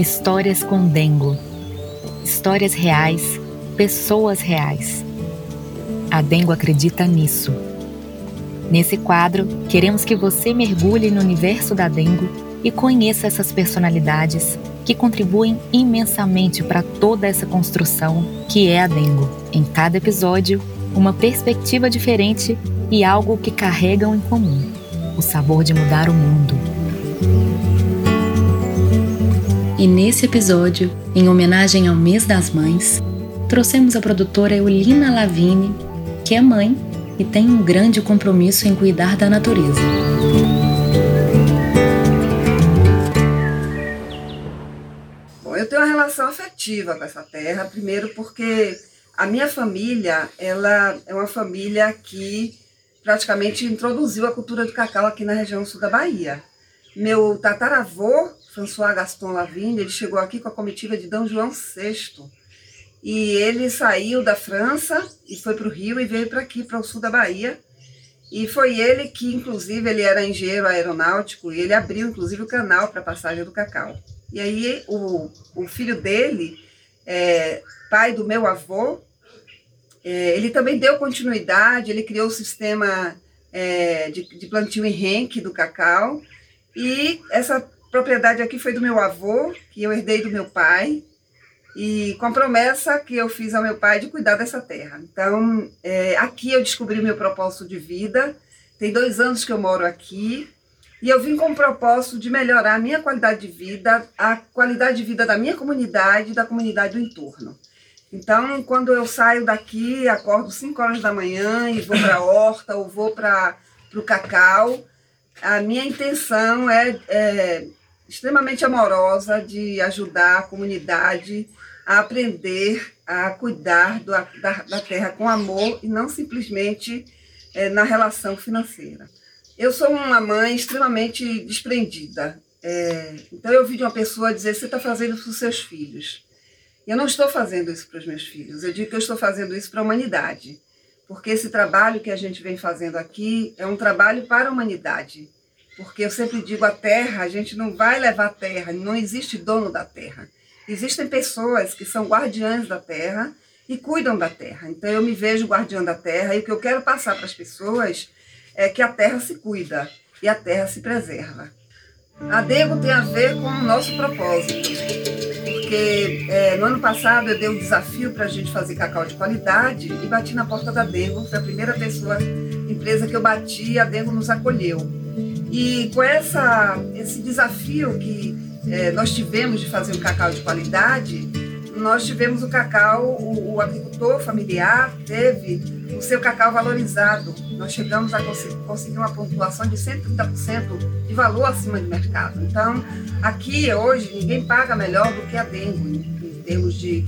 Histórias com Dengo. Histórias reais, pessoas reais. A Dengo acredita nisso. Nesse quadro, queremos que você mergulhe no universo da Dengo e conheça essas personalidades que contribuem imensamente para toda essa construção que é a Dengo. Em cada episódio, uma perspectiva diferente e algo que carregam em comum: o sabor de mudar o mundo. E nesse episódio, em homenagem ao Mês das Mães, trouxemos a produtora Eulina Lavini, que é mãe e tem um grande compromisso em cuidar da natureza. Bom, eu tenho uma relação afetiva com essa terra, primeiro porque a minha família, ela é uma família que praticamente introduziu a cultura do cacau aqui na região sul da Bahia. Meu tataravô, François Gaston Lavigne, ele chegou aqui com a comitiva de D. João VI. E ele saiu da França e foi para o Rio e veio para aqui, para o sul da Bahia. E foi ele que, inclusive, ele era engenheiro aeronáutico e ele abriu, inclusive, o canal para a passagem do cacau. E aí o, o filho dele, é, pai do meu avô, é, ele também deu continuidade, ele criou o sistema é, de, de plantio em renque do cacau. E essa propriedade aqui foi do meu avô, que eu herdei do meu pai, e com a promessa que eu fiz ao meu pai de cuidar dessa terra. Então, é, aqui eu descobri meu propósito de vida. Tem dois anos que eu moro aqui. E eu vim com o propósito de melhorar a minha qualidade de vida, a qualidade de vida da minha comunidade e da comunidade do entorno. Então, quando eu saio daqui, acordo 5 horas da manhã e vou para a horta ou vou para o cacau, a minha intenção é, é extremamente amorosa de ajudar a comunidade a aprender a cuidar do, da, da, terra com amor e não simplesmente é, na relação financeira. Eu sou uma mãe extremamente desprendida. É, então eu vi de uma pessoa dizer: você está fazendo isso para os seus filhos. Eu não estou fazendo isso para os meus filhos. Eu digo que eu estou fazendo isso para a humanidade, porque esse trabalho que a gente vem fazendo aqui é um trabalho para a humanidade porque eu sempre digo a terra, a gente não vai levar a terra, não existe dono da terra. Existem pessoas que são guardiãs da terra e cuidam da terra. Então eu me vejo guardiã da terra e o que eu quero passar para as pessoas é que a terra se cuida e a terra se preserva. A Dego tem a ver com o nosso propósito, porque é, no ano passado eu dei um desafio para a gente fazer cacau de qualidade e bati na porta da Dego, foi a primeira pessoa, empresa que eu bati e a Dego nos acolheu. E com essa, esse desafio que é, nós tivemos de fazer um cacau de qualidade, nós tivemos o cacau, o, o, agricultor familiar teve o seu cacau valorizado. Nós chegamos a conseguir, conseguir uma pontuação de 130% de valor acima do mercado. Então, aqui hoje, ninguém paga melhor do que a Dengo, em, em termos de,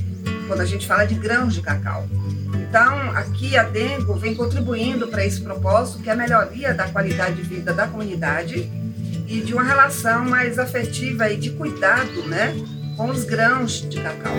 quando a gente fala de grãos de cacau. Então, aqui a Dengo vem contribuindo para esse propósito, que é a melhoria da qualidade de vida da comunidade e de uma relação mais afetiva e de cuidado né, com os grãos de cacau.